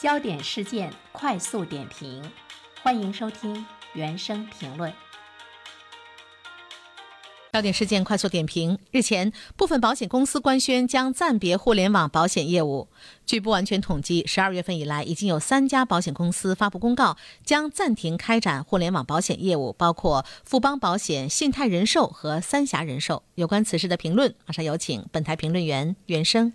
焦点事件快速点评，欢迎收听原声评论。焦点事件快速点评：日前，部分保险公司官宣将暂别互联网保险业务。据不完全统计，十二月份以来，已经有三家保险公司发布公告，将暂停开展互联网保险业务，包括富邦保险、信泰人寿和三峡人寿。有关此事的评论，马上有请本台评论员袁生。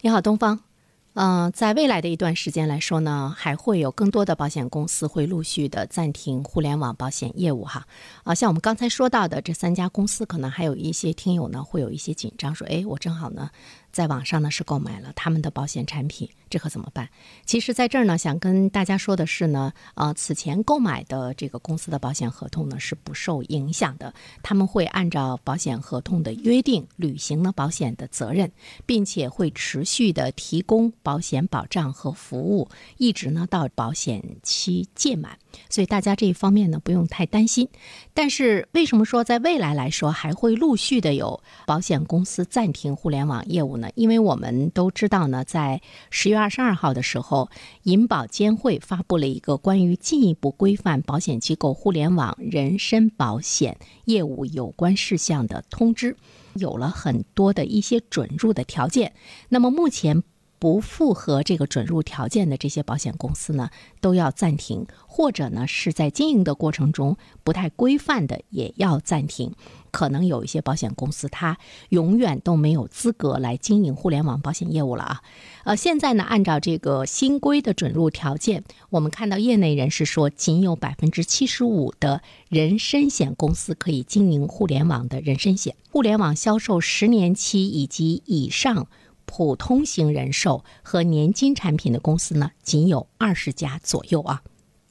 你好，东方。嗯，在未来的一段时间来说呢，还会有更多的保险公司会陆续的暂停互联网保险业务哈。啊，像我们刚才说到的这三家公司，可能还有一些听友呢会有一些紧张，说，哎，我正好呢。在网上呢是购买了他们的保险产品，这可怎么办？其实，在这儿呢，想跟大家说的是呢，呃，此前购买的这个公司的保险合同呢是不受影响的，他们会按照保险合同的约定履行了保险的责任，并且会持续的提供保险保障和服务，一直呢到保险期届满。所以大家这一方面呢不用太担心。但是为什么说在未来来说还会陆续的有保险公司暂停互联网业务呢？因为我们都知道呢，在十月二十二号的时候，银保监会发布了一个关于进一步规范保险机构互联网人身保险业务有关事项的通知，有了很多的一些准入的条件。那么目前不符合这个准入条件的这些保险公司呢，都要暂停，或者呢是在经营的过程中不太规范的，也要暂停。可能有一些保险公司，它永远都没有资格来经营互联网保险业务了啊！呃，现在呢，按照这个新规的准入条件，我们看到业内人士说，仅有百分之七十五的人身险公司可以经营互联网的人身险，互联网销售十年期以及以上普通型人寿和年金产品的公司呢，仅有二十家左右啊。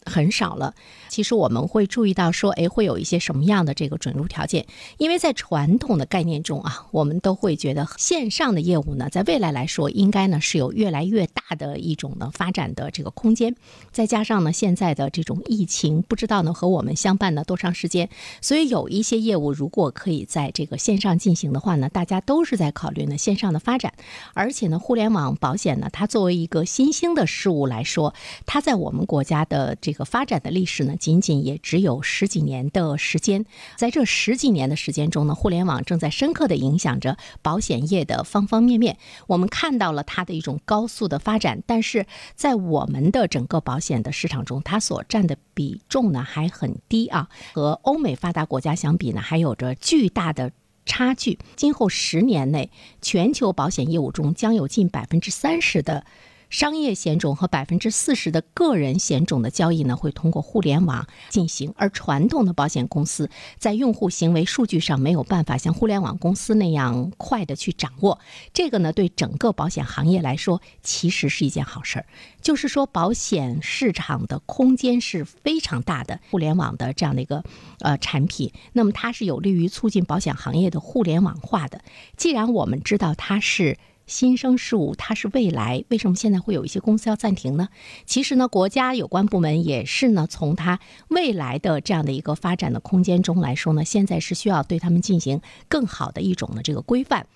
很少了。其实我们会注意到说，哎，会有一些什么样的这个准入条件？因为在传统的概念中啊，我们都会觉得线上的业务呢，在未来来说，应该呢是有越来越大的一种呢发展的这个空间。再加上呢，现在的这种疫情，不知道呢和我们相伴了多长时间，所以有一些业务如果可以在这个线上进行的话呢，大家都是在考虑呢线上的发展。而且呢，互联网保险呢，它作为一个新兴的事物来说，它在我们国家的这个。发展的历史呢，仅仅也只有十几年的时间。在这十几年的时间中呢，互联网正在深刻的影响着保险业的方方面面。我们看到了它的一种高速的发展，但是在我们的整个保险的市场中，它所占的比重呢还很低啊，和欧美发达国家相比呢，还有着巨大的差距。今后十年内，全球保险业务中将有近百分之三十的。商业险种和百分之四十的个人险种的交易呢，会通过互联网进行，而传统的保险公司在用户行为数据上没有办法像互联网公司那样快的去掌握。这个呢，对整个保险行业来说，其实是一件好事儿。就是说，保险市场的空间是非常大的，互联网的这样的一个呃产品，那么它是有利于促进保险行业的互联网化的。既然我们知道它是。新生事物，它是未来。为什么现在会有一些公司要暂停呢？其实呢，国家有关部门也是呢，从它未来的这样的一个发展的空间中来说呢，现在是需要对他们进行更好的一种的这个规范。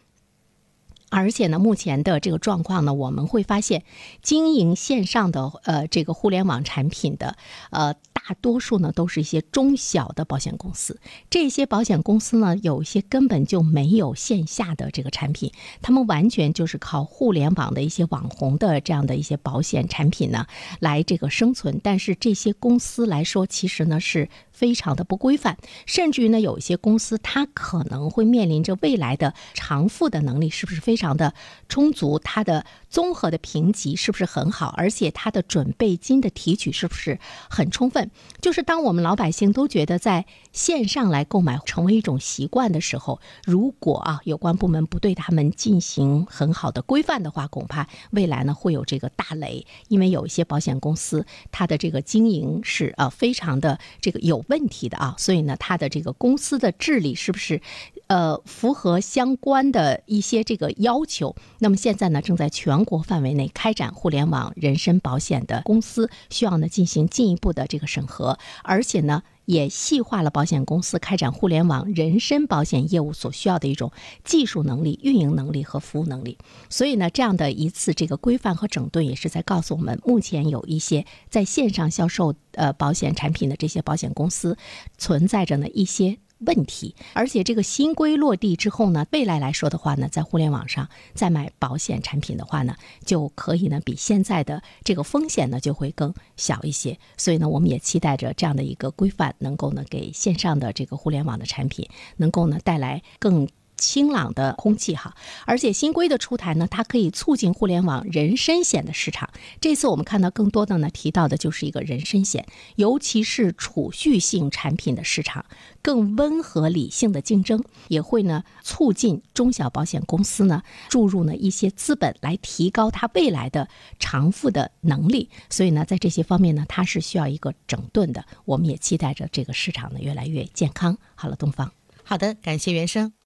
而且呢，目前的这个状况呢，我们会发现，经营线上的呃这个互联网产品的呃。大多数呢都是一些中小的保险公司，这些保险公司呢有一些根本就没有线下的这个产品，他们完全就是靠互联网的一些网红的这样的一些保险产品呢来这个生存。但是这些公司来说，其实呢是非常的不规范，甚至于呢有一些公司它可能会面临着未来的偿付的能力是不是非常的充足，它的综合的评级是不是很好，而且它的准备金的提取是不是很充分。就是当我们老百姓都觉得在线上来购买成为一种习惯的时候，如果啊有关部门不对他们进行很好的规范的话，恐怕未来呢会有这个大雷。因为有一些保险公司，它的这个经营是啊非常的这个有问题的啊，所以呢它的这个公司的治理是不是呃符合相关的一些这个要求？那么现在呢正在全国范围内开展互联网人身保险的公司，需要呢进行进一步的这个审。核，而且呢，也细化了保险公司开展互联网人身保险业务所需要的一种技术能力、运营能力和服务能力。所以呢，这样的一次这个规范和整顿，也是在告诉我们，目前有一些在线上销售呃保险产品的这些保险公司，存在着呢一些。问题，而且这个新规落地之后呢，未来来说的话呢，在互联网上再买保险产品的话呢，就可以呢比现在的这个风险呢就会更小一些。所以呢，我们也期待着这样的一个规范能够呢给线上的这个互联网的产品能够呢带来更。清朗的空气哈，而且新规的出台呢，它可以促进互联网人身险的市场。这次我们看到更多的呢，提到的就是一个人身险，尤其是储蓄性产品的市场，更温和理性的竞争，也会呢促进中小保险公司呢注入呢一些资本，来提高它未来的偿付的能力。所以呢，在这些方面呢，它是需要一个整顿的。我们也期待着这个市场呢越来越健康。好了，东方，好的，感谢原生。